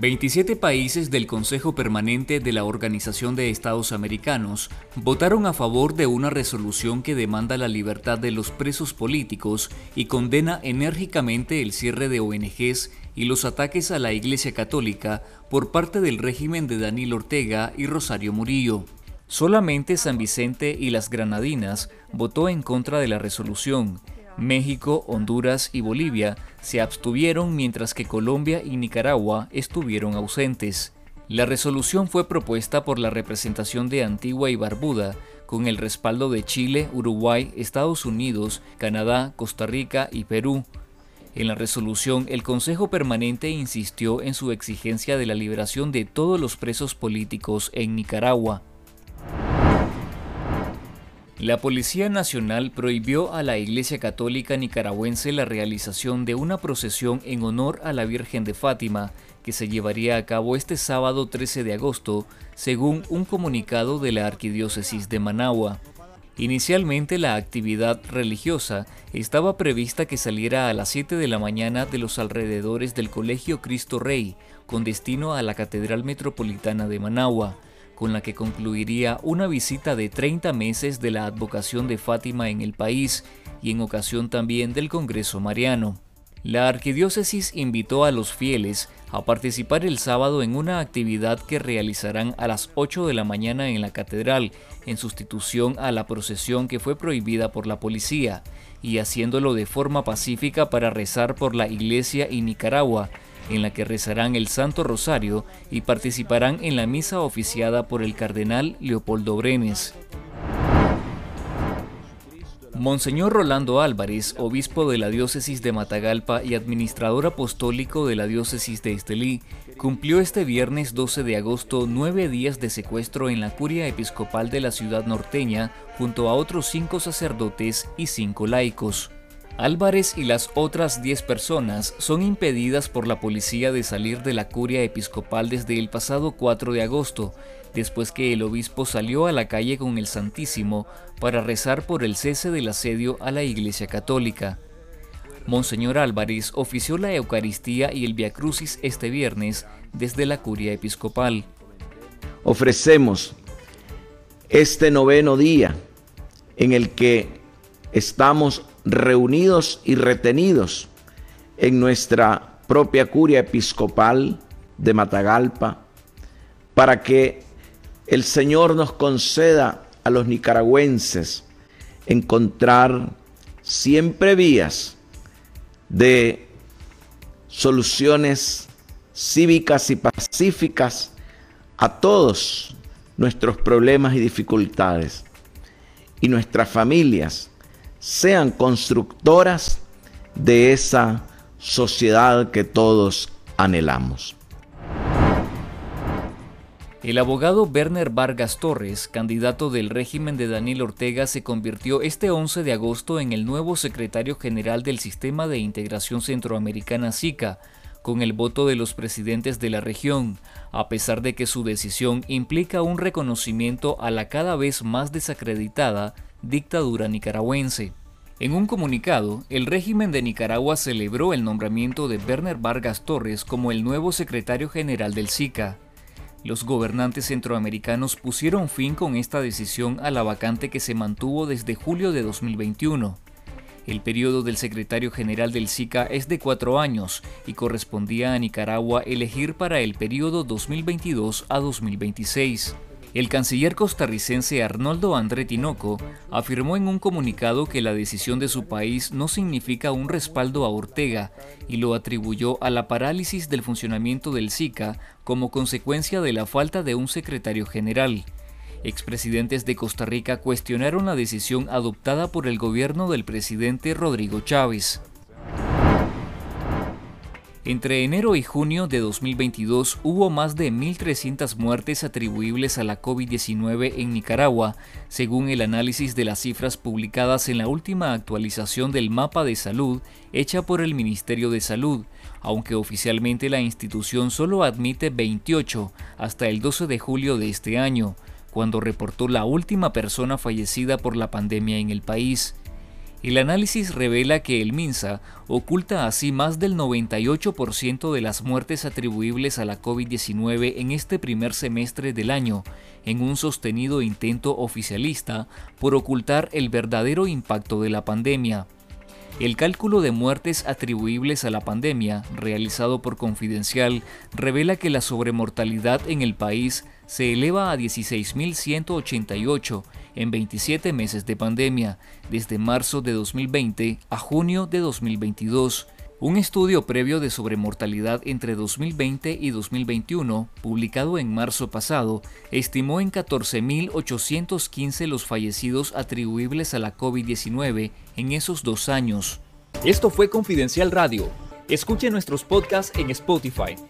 27 países del Consejo Permanente de la Organización de Estados Americanos votaron a favor de una resolución que demanda la libertad de los presos políticos y condena enérgicamente el cierre de ONGs y los ataques a la Iglesia Católica por parte del régimen de Daniel Ortega y Rosario Murillo. Solamente San Vicente y las Granadinas votó en contra de la resolución, México, Honduras y Bolivia se abstuvieron mientras que Colombia y Nicaragua estuvieron ausentes. La resolución fue propuesta por la representación de Antigua y Barbuda, con el respaldo de Chile, Uruguay, Estados Unidos, Canadá, Costa Rica y Perú. En la resolución, el Consejo Permanente insistió en su exigencia de la liberación de todos los presos políticos en Nicaragua. La Policía Nacional prohibió a la Iglesia Católica Nicaragüense la realización de una procesión en honor a la Virgen de Fátima, que se llevaría a cabo este sábado 13 de agosto, según un comunicado de la Arquidiócesis de Managua. Inicialmente la actividad religiosa estaba prevista que saliera a las 7 de la mañana de los alrededores del Colegio Cristo Rey, con destino a la Catedral Metropolitana de Managua con la que concluiría una visita de 30 meses de la advocación de Fátima en el país y en ocasión también del Congreso Mariano. La arquidiócesis invitó a los fieles a participar el sábado en una actividad que realizarán a las 8 de la mañana en la catedral, en sustitución a la procesión que fue prohibida por la policía, y haciéndolo de forma pacífica para rezar por la iglesia y Nicaragua, en la que rezarán el Santo Rosario y participarán en la misa oficiada por el cardenal Leopoldo Brenes. Monseñor Rolando Álvarez, obispo de la diócesis de Matagalpa y administrador apostólico de la diócesis de Estelí, cumplió este viernes 12 de agosto nueve días de secuestro en la curia episcopal de la ciudad norteña junto a otros cinco sacerdotes y cinco laicos. Álvarez y las otras 10 personas son impedidas por la policía de salir de la curia episcopal desde el pasado 4 de agosto, después que el obispo salió a la calle con el Santísimo para rezar por el cese del asedio a la Iglesia Católica. Monseñor Álvarez ofició la Eucaristía y el Via Crucis este viernes desde la curia episcopal. Ofrecemos este noveno día en el que estamos reunidos y retenidos en nuestra propia curia episcopal de Matagalpa, para que el Señor nos conceda a los nicaragüenses encontrar siempre vías de soluciones cívicas y pacíficas a todos nuestros problemas y dificultades. Y nuestras familias sean constructoras de esa sociedad que todos anhelamos. El abogado Werner Vargas Torres, candidato del régimen de Daniel Ortega, se convirtió este 11 de agosto en el nuevo secretario general del Sistema de Integración Centroamericana SICA, con el voto de los presidentes de la región, a pesar de que su decisión implica un reconocimiento a la cada vez más desacreditada dictadura nicaragüense. En un comunicado, el régimen de Nicaragua celebró el nombramiento de Werner Vargas Torres como el nuevo secretario general del SICA. Los gobernantes centroamericanos pusieron fin con esta decisión a la vacante que se mantuvo desde julio de 2021. El periodo del secretario general del SICA es de cuatro años y correspondía a Nicaragua elegir para el periodo 2022 a 2026. El canciller costarricense Arnoldo André Tinoco afirmó en un comunicado que la decisión de su país no significa un respaldo a Ortega y lo atribuyó a la parálisis del funcionamiento del SICA como consecuencia de la falta de un secretario general. Expresidentes de Costa Rica cuestionaron la decisión adoptada por el gobierno del presidente Rodrigo Chávez. Entre enero y junio de 2022 hubo más de 1.300 muertes atribuibles a la COVID-19 en Nicaragua, según el análisis de las cifras publicadas en la última actualización del mapa de salud hecha por el Ministerio de Salud, aunque oficialmente la institución solo admite 28 hasta el 12 de julio de este año, cuando reportó la última persona fallecida por la pandemia en el país. El análisis revela que el MINSA oculta así más del 98% de las muertes atribuibles a la COVID-19 en este primer semestre del año, en un sostenido intento oficialista por ocultar el verdadero impacto de la pandemia. El cálculo de muertes atribuibles a la pandemia, realizado por Confidencial, revela que la sobremortalidad en el país se eleva a 16.188 en 27 meses de pandemia, desde marzo de 2020 a junio de 2022. Un estudio previo de sobremortalidad entre 2020 y 2021, publicado en marzo pasado, estimó en 14.815 los fallecidos atribuibles a la COVID-19 en esos dos años. Esto fue Confidencial Radio. Escuche nuestros podcasts en Spotify